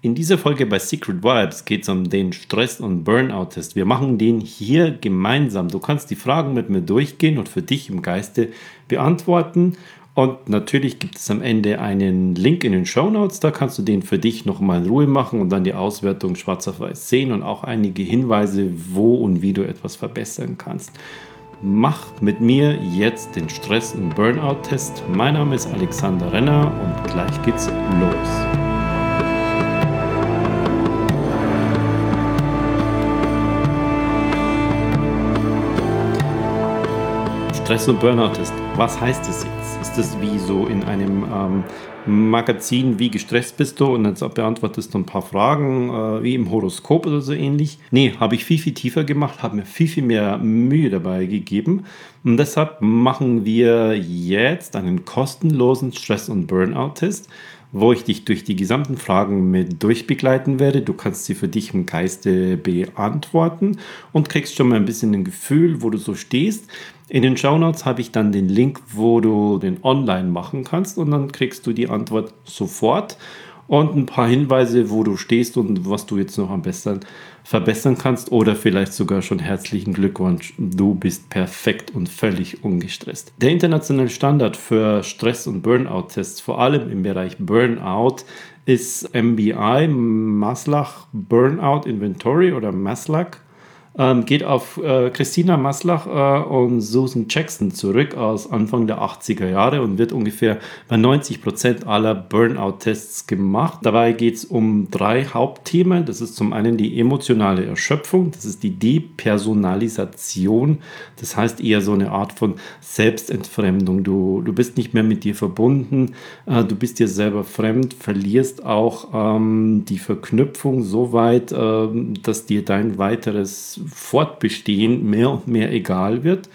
In dieser Folge bei Secret Vibes geht es um den Stress- und Burnout-Test. Wir machen den hier gemeinsam. Du kannst die Fragen mit mir durchgehen und für dich im Geiste beantworten. Und natürlich gibt es am Ende einen Link in den Show Notes. Da kannst du den für dich nochmal in Ruhe machen und dann die Auswertung schwarz auf weiß sehen und auch einige Hinweise, wo und wie du etwas verbessern kannst. Mach mit mir jetzt den Stress- und Burnout-Test. Mein Name ist Alexander Renner und gleich geht's los. Stress- und Burnout-Test. Was heißt das jetzt? Ist das wie so in einem ähm, Magazin, wie gestresst bist du und dann beantwortest du ein paar Fragen, äh, wie im Horoskop oder so ähnlich. Nee, habe ich viel, viel tiefer gemacht, habe mir viel, viel mehr Mühe dabei gegeben. Und deshalb machen wir jetzt einen kostenlosen Stress- und Burnout-Test, wo ich dich durch die gesamten Fragen mit durchbegleiten werde. Du kannst sie für dich im Geiste beantworten und kriegst schon mal ein bisschen ein Gefühl, wo du so stehst. In den Shownotes habe ich dann den Link, wo du den online machen kannst und dann kriegst du die Antwort sofort und ein paar Hinweise, wo du stehst und was du jetzt noch am besten verbessern kannst oder vielleicht sogar schon herzlichen Glückwunsch. Du bist perfekt und völlig ungestresst. Der internationale Standard für Stress- und Burnout-Tests, vor allem im Bereich Burnout, ist MBI, Maslach Burnout Inventory oder Maslach ähm, geht auf äh, Christina Maslach äh, und Susan Jackson zurück aus Anfang der 80er Jahre und wird ungefähr bei 90 Prozent aller Burnout-Tests gemacht. Dabei geht es um drei Hauptthemen. Das ist zum einen die emotionale Erschöpfung, das ist die Depersonalisation, das heißt eher so eine Art von Selbstentfremdung. Du, du bist nicht mehr mit dir verbunden, äh, du bist dir selber fremd, verlierst auch ähm, die Verknüpfung so weit, äh, dass dir dein weiteres Fortbestehen mehr und mehr egal wird.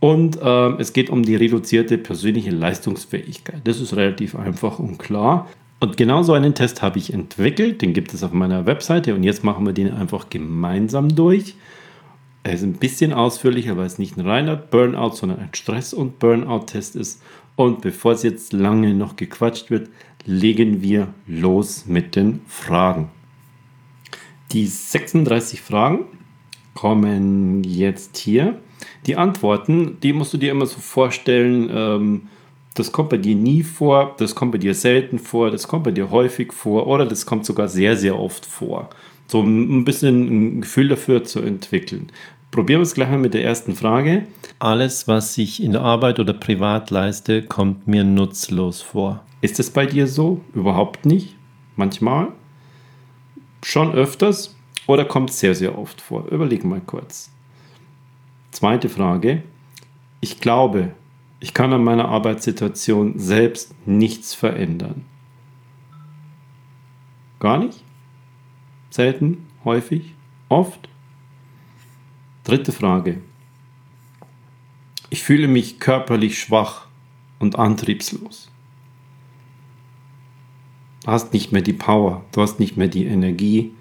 Und äh, es geht um die reduzierte persönliche Leistungsfähigkeit. Das ist relativ einfach und klar. Und genau so einen Test habe ich entwickelt. Den gibt es auf meiner Webseite. Und jetzt machen wir den einfach gemeinsam durch. Er ist ein bisschen ausführlicher, weil es nicht ein reiner Burnout, sondern ein Stress- und Burnout-Test ist. Und bevor es jetzt lange noch gequatscht wird, legen wir los mit den Fragen. Die 36 Fragen kommen jetzt hier. Die Antworten, die musst du dir immer so vorstellen, ähm, das kommt bei dir nie vor, das kommt bei dir selten vor, das kommt bei dir häufig vor oder das kommt sogar sehr, sehr oft vor. So ein bisschen ein Gefühl dafür zu entwickeln. Probieren wir es gleich mal mit der ersten Frage. Alles, was ich in der Arbeit oder privat leiste, kommt mir nutzlos vor. Ist es bei dir so? Überhaupt nicht? Manchmal? Schon öfters? Oder kommt sehr, sehr oft vor? Überleg mal kurz. Zweite Frage. Ich glaube, ich kann an meiner Arbeitssituation selbst nichts verändern. Gar nicht? Selten? Häufig? Oft? Dritte Frage. Ich fühle mich körperlich schwach und antriebslos. Du hast nicht mehr die Power, du hast nicht mehr die Energie,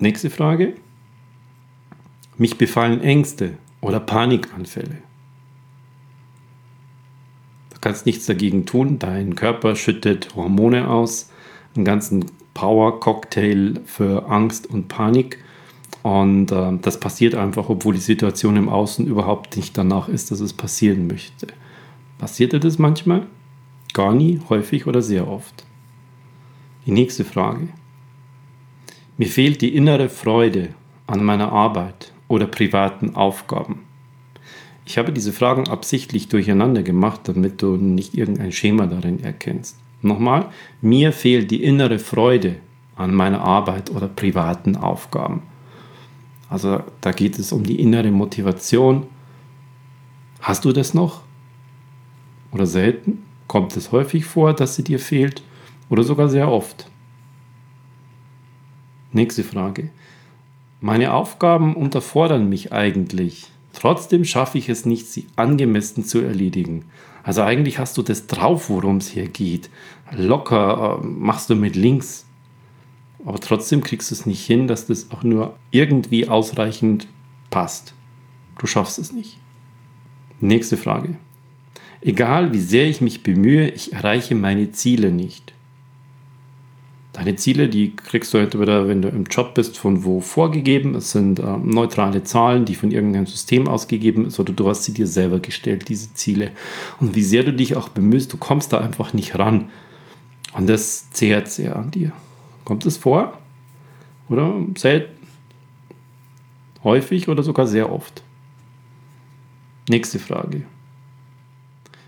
Nächste Frage. Mich befallen Ängste oder Panikanfälle. Du kannst nichts dagegen tun. Dein Körper schüttet Hormone aus, einen ganzen Power-Cocktail für Angst und Panik. Und äh, das passiert einfach, obwohl die Situation im Außen überhaupt nicht danach ist, dass es passieren möchte. Passiert dir das manchmal? Gar nie, häufig oder sehr oft? Die nächste Frage. Mir fehlt die innere Freude an meiner Arbeit oder privaten Aufgaben. Ich habe diese Fragen absichtlich durcheinander gemacht, damit du nicht irgendein Schema darin erkennst. Nochmal, mir fehlt die innere Freude an meiner Arbeit oder privaten Aufgaben. Also da geht es um die innere Motivation. Hast du das noch? Oder selten? Kommt es häufig vor, dass sie dir fehlt? Oder sogar sehr oft? Nächste Frage. Meine Aufgaben unterfordern mich eigentlich. Trotzdem schaffe ich es nicht, sie angemessen zu erledigen. Also eigentlich hast du das drauf, worum es hier geht. Locker äh, machst du mit links. Aber trotzdem kriegst du es nicht hin, dass das auch nur irgendwie ausreichend passt. Du schaffst es nicht. Nächste Frage. Egal wie sehr ich mich bemühe, ich erreiche meine Ziele nicht. Deine Ziele, die kriegst du entweder, wenn du im Job bist, von wo vorgegeben. Es sind äh, neutrale Zahlen, die von irgendeinem System ausgegeben sind, oder du hast sie dir selber gestellt, diese Ziele. Und wie sehr du dich auch bemühst, du kommst da einfach nicht ran. Und das zehrt sehr an dir. Kommt es vor? Oder selten? Häufig oder sogar sehr oft? Nächste Frage.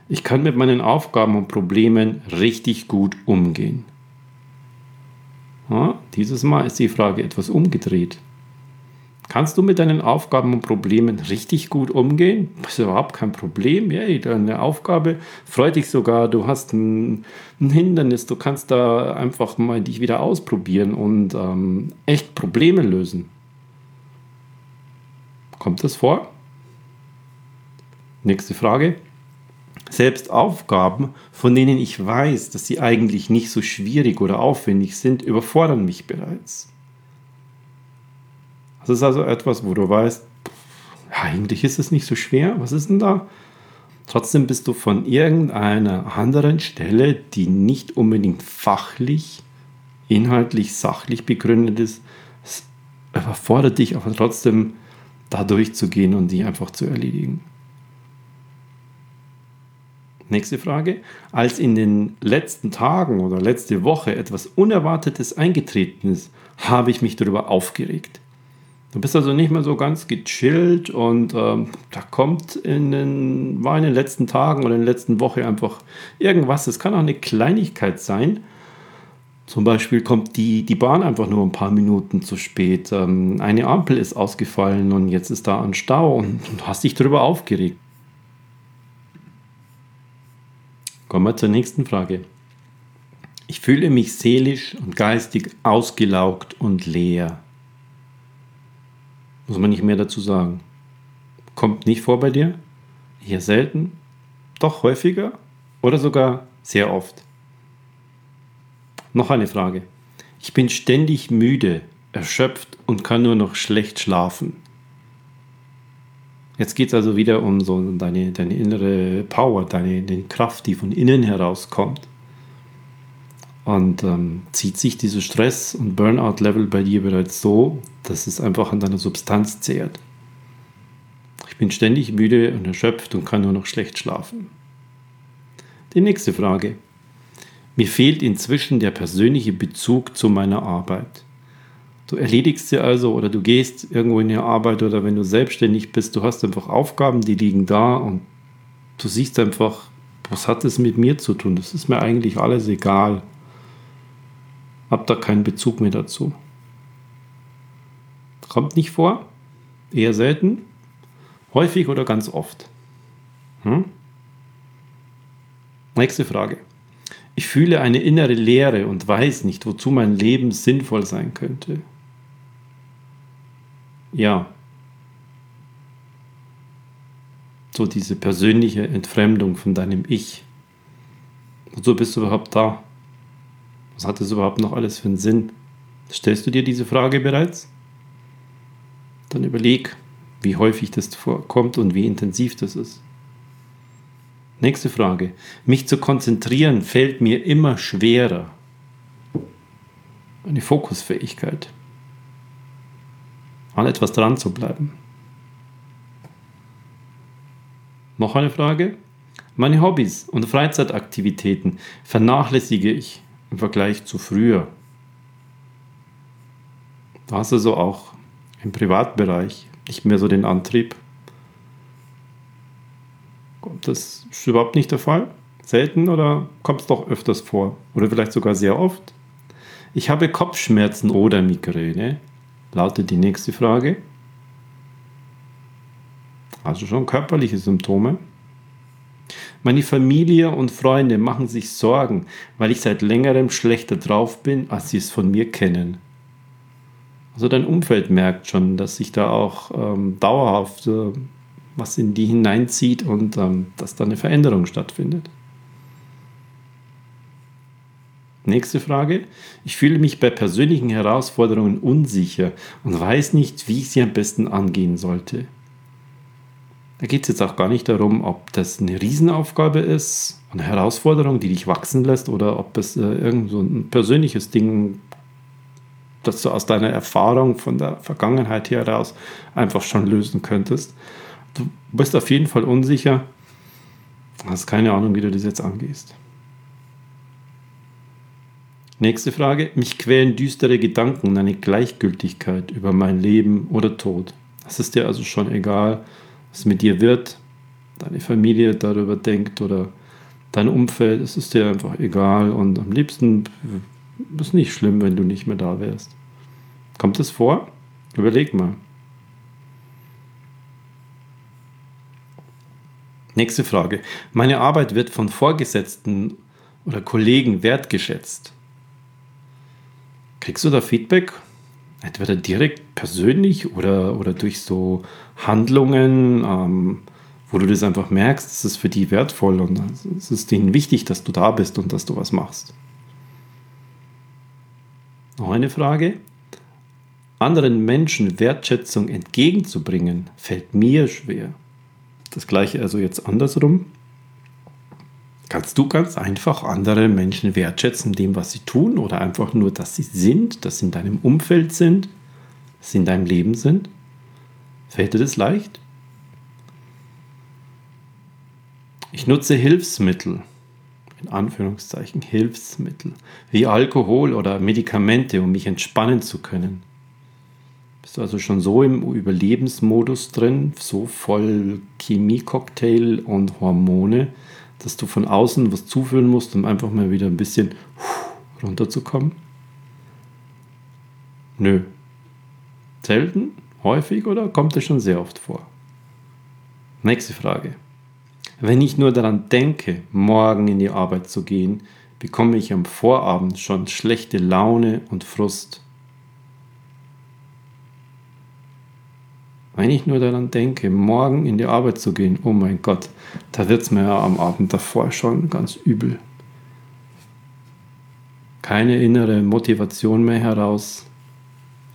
Ich kann mit meinen Aufgaben und Problemen richtig gut umgehen. Ja, dieses Mal ist die Frage etwas umgedreht. Kannst du mit deinen Aufgaben und Problemen richtig gut umgehen? Das ist überhaupt kein Problem. Yay, deine Aufgabe freut dich sogar. Du hast ein, ein Hindernis. Du kannst da einfach mal dich wieder ausprobieren und ähm, echt Probleme lösen. Kommt das vor? Nächste Frage. Selbst Aufgaben, von denen ich weiß, dass sie eigentlich nicht so schwierig oder aufwendig sind, überfordern mich bereits. Das ist also etwas, wo du weißt, ja, eigentlich ist es nicht so schwer. Was ist denn da? Trotzdem bist du von irgendeiner anderen Stelle, die nicht unbedingt fachlich, inhaltlich, sachlich begründet ist, es überfordert dich aber trotzdem, da durchzugehen und die einfach zu erledigen. Nächste Frage. Als in den letzten Tagen oder letzte Woche etwas Unerwartetes eingetreten ist, habe ich mich darüber aufgeregt. Du bist also nicht mehr so ganz gechillt und ähm, da kommt in den, war in den letzten Tagen oder in der letzten Woche einfach irgendwas. Es kann auch eine Kleinigkeit sein. Zum Beispiel kommt die, die Bahn einfach nur ein paar Minuten zu spät. Ähm, eine Ampel ist ausgefallen und jetzt ist da ein Stau und du hast dich darüber aufgeregt. Kommen wir zur nächsten Frage. Ich fühle mich seelisch und geistig ausgelaugt und leer. Muss man nicht mehr dazu sagen. Kommt nicht vor bei dir? Eher selten? Doch häufiger? Oder sogar sehr oft? Noch eine Frage. Ich bin ständig müde, erschöpft und kann nur noch schlecht schlafen. Jetzt geht es also wieder um so deine, deine innere Power, deine, deine Kraft, die von innen herauskommt. Und ähm, zieht sich dieser Stress- und Burnout-Level bei dir bereits so, dass es einfach an deiner Substanz zehrt. Ich bin ständig müde und erschöpft und kann nur noch schlecht schlafen. Die nächste Frage. Mir fehlt inzwischen der persönliche Bezug zu meiner Arbeit. Du erledigst sie also oder du gehst irgendwo in die Arbeit oder wenn du selbstständig bist, du hast einfach Aufgaben, die liegen da und du siehst einfach, was hat es mit mir zu tun? Das ist mir eigentlich alles egal. Hab da keinen Bezug mehr dazu. Kommt nicht vor, eher selten, häufig oder ganz oft. Hm? Nächste Frage. Ich fühle eine innere Leere und weiß nicht, wozu mein Leben sinnvoll sein könnte ja, so diese persönliche Entfremdung von deinem Ich. Wozu bist du überhaupt da? Was hat das überhaupt noch alles für einen Sinn? Stellst du dir diese Frage bereits? Dann überleg, wie häufig das vorkommt und wie intensiv das ist. Nächste Frage. Mich zu konzentrieren fällt mir immer schwerer. Eine Fokusfähigkeit an etwas dran zu bleiben. Noch eine Frage? Meine Hobbys und Freizeitaktivitäten vernachlässige ich im Vergleich zu früher. Da hast du so auch im Privatbereich nicht mehr so den Antrieb. Das ist überhaupt nicht der Fall? Selten oder kommt es doch öfters vor? Oder vielleicht sogar sehr oft? Ich habe Kopfschmerzen oder Migräne lautet die nächste Frage. Also schon körperliche Symptome. Meine Familie und Freunde machen sich Sorgen, weil ich seit längerem schlechter drauf bin, als sie es von mir kennen. Also dein Umfeld merkt schon, dass sich da auch ähm, dauerhaft äh, was in die hineinzieht und ähm, dass da eine Veränderung stattfindet. Nächste Frage. Ich fühle mich bei persönlichen Herausforderungen unsicher und weiß nicht, wie ich sie am besten angehen sollte. Da geht es jetzt auch gar nicht darum, ob das eine Riesenaufgabe ist, eine Herausforderung, die dich wachsen lässt, oder ob es äh, irgend so ein persönliches Ding, das du aus deiner Erfahrung von der Vergangenheit heraus einfach schon lösen könntest. Du bist auf jeden Fall unsicher, hast keine Ahnung, wie du das jetzt angehst. Nächste Frage. Mich quälen düstere Gedanken und eine Gleichgültigkeit über mein Leben oder Tod. Es ist dir also schon egal, was mit dir wird, deine Familie darüber denkt oder dein Umfeld. Es ist dir einfach egal und am liebsten ist es nicht schlimm, wenn du nicht mehr da wärst. Kommt es vor? Überleg mal. Nächste Frage. Meine Arbeit wird von Vorgesetzten oder Kollegen wertgeschätzt. Kriegst du da Feedback? Entweder direkt persönlich oder, oder durch so Handlungen, ähm, wo du das einfach merkst, es ist für die wertvoll und es ist denen wichtig, dass du da bist und dass du was machst. Noch eine Frage. Anderen Menschen Wertschätzung entgegenzubringen, fällt mir schwer. Das gleiche also jetzt andersrum kannst du ganz einfach andere Menschen wertschätzen, dem, was sie tun oder einfach nur, dass sie sind, dass sie in deinem Umfeld sind, dass sie in deinem Leben sind? Fällt dir das leicht? Ich nutze Hilfsmittel, in Anführungszeichen Hilfsmittel, wie Alkohol oder Medikamente, um mich entspannen zu können. Bist du also schon so im Überlebensmodus drin, so voll Chemiecocktail und Hormone, dass du von außen was zuführen musst, um einfach mal wieder ein bisschen runterzukommen? Nö. Selten, häufig oder kommt es schon sehr oft vor? Nächste Frage. Wenn ich nur daran denke, morgen in die Arbeit zu gehen, bekomme ich am Vorabend schon schlechte Laune und Frust. Wenn ich nur daran denke, morgen in die Arbeit zu gehen, oh mein Gott, da wird es mir ja am Abend davor schon ganz übel. Keine innere Motivation mehr heraus,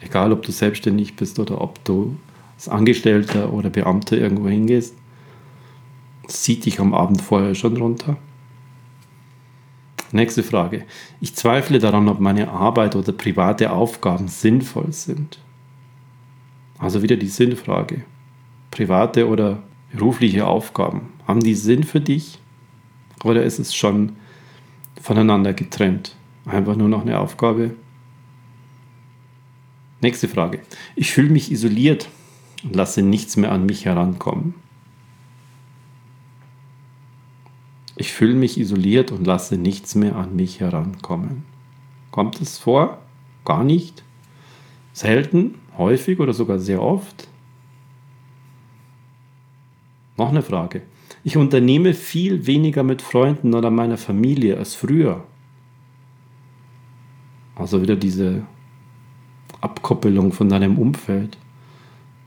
egal ob du selbstständig bist oder ob du als Angestellter oder Beamter irgendwo hingehst, zieht dich am Abend vorher schon runter. Nächste Frage. Ich zweifle daran, ob meine Arbeit oder private Aufgaben sinnvoll sind. Also wieder die Sinnfrage. Private oder berufliche Aufgaben, haben die Sinn für dich? Oder ist es schon voneinander getrennt? Einfach nur noch eine Aufgabe? Nächste Frage. Ich fühle mich isoliert und lasse nichts mehr an mich herankommen. Ich fühle mich isoliert und lasse nichts mehr an mich herankommen. Kommt es vor? Gar nicht? Selten? Häufig oder sogar sehr oft? Noch eine Frage. Ich unternehme viel weniger mit Freunden oder meiner Familie als früher. Also wieder diese Abkoppelung von deinem Umfeld.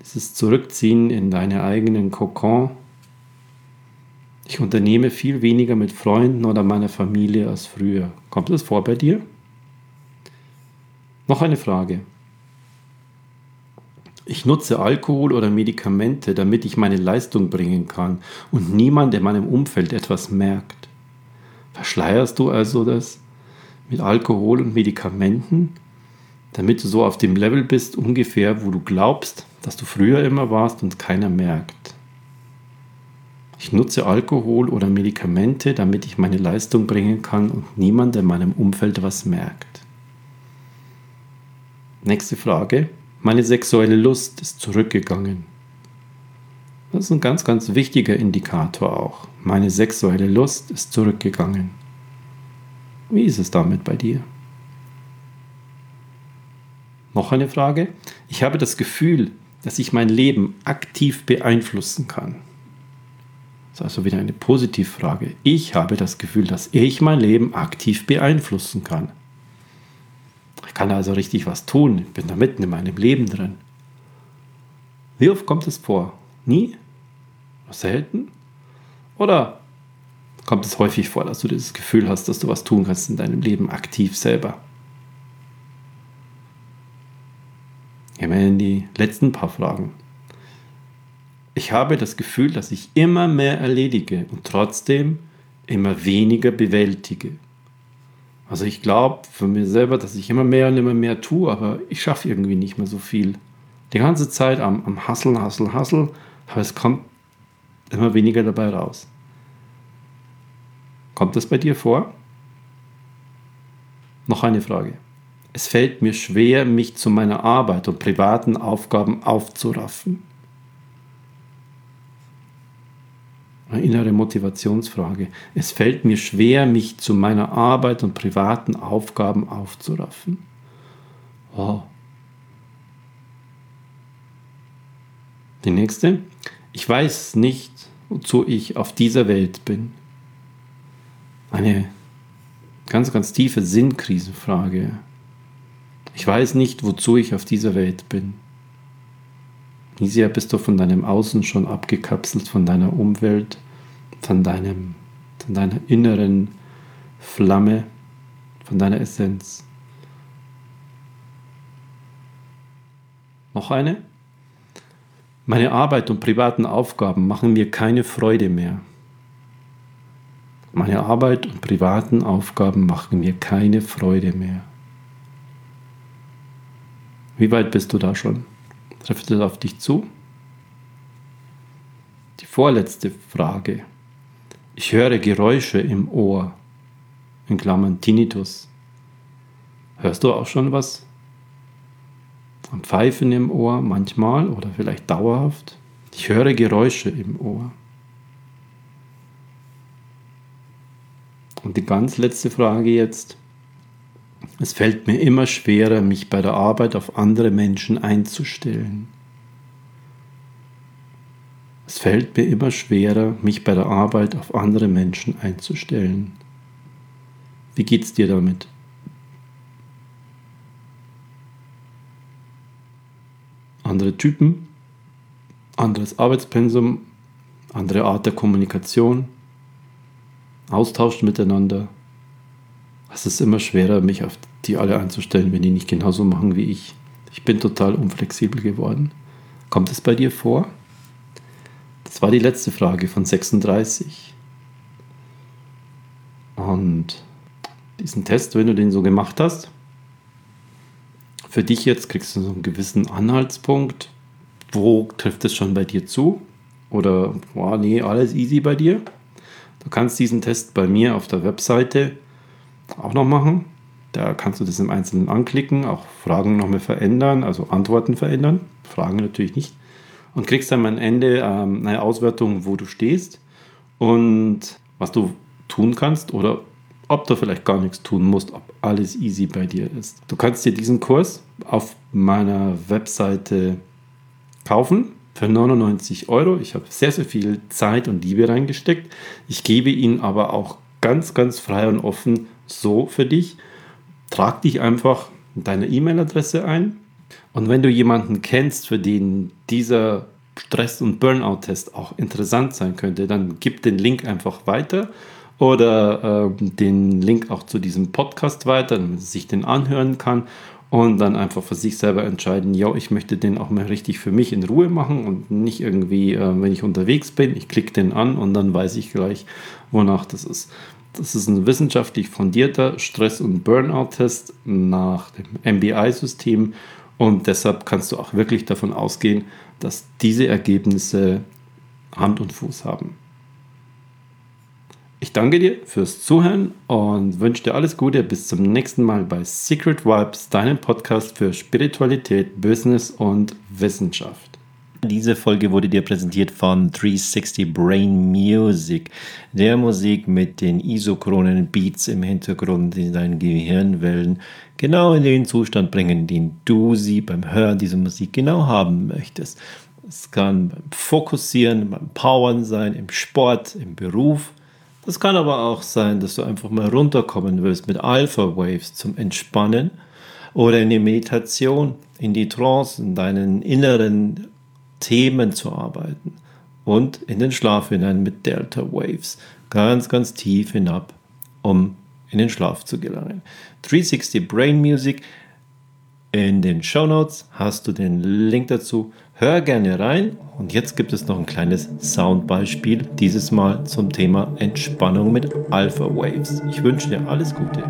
Dieses Zurückziehen in deine eigenen Kokon. Ich unternehme viel weniger mit Freunden oder meiner Familie als früher. Kommt das vor bei dir? Noch eine Frage. Ich nutze Alkohol oder Medikamente, damit ich meine Leistung bringen kann und niemand in meinem Umfeld etwas merkt. Verschleierst du also das mit Alkohol und Medikamenten, damit du so auf dem Level bist ungefähr, wo du glaubst, dass du früher immer warst und keiner merkt. Ich nutze Alkohol oder Medikamente, damit ich meine Leistung bringen kann und niemand in meinem Umfeld was merkt. Nächste Frage. Meine sexuelle Lust ist zurückgegangen. Das ist ein ganz, ganz wichtiger Indikator auch. Meine sexuelle Lust ist zurückgegangen. Wie ist es damit bei dir? Noch eine Frage. Ich habe das Gefühl, dass ich mein Leben aktiv beeinflussen kann. Das ist also wieder eine Positivfrage. Ich habe das Gefühl, dass ich mein Leben aktiv beeinflussen kann. Kann also richtig was tun. Ich bin da mitten in meinem Leben drin. Wie oft kommt es vor? Nie? Selten? Oder kommt es häufig vor, dass du dieses Gefühl hast, dass du was tun kannst in deinem Leben aktiv selber? Gehen wir in die letzten paar Fragen. ich habe das Gefühl, dass ich immer mehr erledige und trotzdem immer weniger bewältige. Also ich glaube für mir selber, dass ich immer mehr und immer mehr tue, aber ich schaffe irgendwie nicht mehr so viel. Die ganze Zeit am, am Hasseln, Hasseln, Hasseln, aber es kommt immer weniger dabei raus. Kommt das bei dir vor? Noch eine Frage. Es fällt mir schwer, mich zu meiner Arbeit und privaten Aufgaben aufzuraffen. Eine innere Motivationsfrage. Es fällt mir schwer, mich zu meiner Arbeit und privaten Aufgaben aufzuraffen. Oh. Die nächste. Ich weiß nicht, wozu ich auf dieser Welt bin. Eine ganz, ganz tiefe Sinnkrisenfrage. Ich weiß nicht, wozu ich auf dieser Welt bin. Sehr bist du von deinem Außen schon abgekapselt, von deiner Umwelt, von, deinem, von deiner inneren Flamme, von deiner Essenz? Noch eine? Meine Arbeit und privaten Aufgaben machen mir keine Freude mehr. Meine Arbeit und privaten Aufgaben machen mir keine Freude mehr. Wie weit bist du da schon? Trifft es auf dich zu? Die vorletzte Frage. Ich höre Geräusche im Ohr. In Klammern Tinnitus. Hörst du auch schon was? Ein Pfeifen im Ohr manchmal oder vielleicht dauerhaft. Ich höre Geräusche im Ohr. Und die ganz letzte Frage jetzt. Es fällt mir immer schwerer, mich bei der Arbeit auf andere Menschen einzustellen. Es fällt mir immer schwerer, mich bei der Arbeit auf andere Menschen einzustellen. Wie geht's dir damit? Andere Typen, anderes Arbeitspensum, andere Art der Kommunikation, Austausch miteinander, es ist immer schwerer, mich auf die alle einzustellen, wenn die nicht genauso machen wie ich. Ich bin total unflexibel geworden. Kommt es bei dir vor? Das war die letzte Frage von 36. Und diesen Test, wenn du den so gemacht hast, für dich jetzt kriegst du so einen gewissen Anhaltspunkt. Wo trifft es schon bei dir zu? Oder, oh, nee, alles easy bei dir? Du kannst diesen Test bei mir auf der Webseite auch noch machen. Da kannst du das im Einzelnen anklicken, auch Fragen nochmal verändern, also Antworten verändern, Fragen natürlich nicht. Und kriegst dann am Ende ähm, eine Auswertung, wo du stehst und was du tun kannst oder ob du vielleicht gar nichts tun musst, ob alles easy bei dir ist. Du kannst dir diesen Kurs auf meiner Webseite kaufen für 99 Euro. Ich habe sehr, sehr viel Zeit und Liebe reingesteckt. Ich gebe ihn aber auch ganz, ganz frei und offen so für dich. Trag dich einfach deine E-Mail-Adresse ein. Und wenn du jemanden kennst, für den dieser Stress- und Burnout-Test auch interessant sein könnte, dann gib den Link einfach weiter oder äh, den Link auch zu diesem Podcast weiter, damit man sich den anhören kann und dann einfach für sich selber entscheiden, ja, ich möchte den auch mal richtig für mich in Ruhe machen und nicht irgendwie, äh, wenn ich unterwegs bin, ich klicke den an und dann weiß ich gleich, wonach das ist. Das ist ein wissenschaftlich fundierter Stress- und Burnout-Test nach dem MBI-System und deshalb kannst du auch wirklich davon ausgehen, dass diese Ergebnisse Hand und Fuß haben. Ich danke dir fürs Zuhören und wünsche dir alles Gute. Bis zum nächsten Mal bei Secret Vibes, deinem Podcast für Spiritualität, Business und Wissenschaft. Diese Folge wurde dir präsentiert von 360 Brain Music, der Musik mit den isochronen Beats im Hintergrund, die deine Gehirnwellen genau in den Zustand bringen, den du sie beim Hören dieser Musik genau haben möchtest. Es kann beim Fokussieren, beim Powern sein, im Sport, im Beruf. Das kann aber auch sein, dass du einfach mal runterkommen willst mit Alpha Waves zum Entspannen oder in die Meditation, in die Trance, in deinen inneren Themen zu arbeiten und in den Schlaf hinein mit Delta Waves, ganz, ganz tief hinab, um in den Schlaf zu gelangen. 360 Brain Music In den Show Notes hast du den Link dazu. Hör gerne rein. Und jetzt gibt es noch ein kleines Soundbeispiel, dieses Mal zum Thema Entspannung mit Alpha Waves. Ich wünsche dir alles Gute.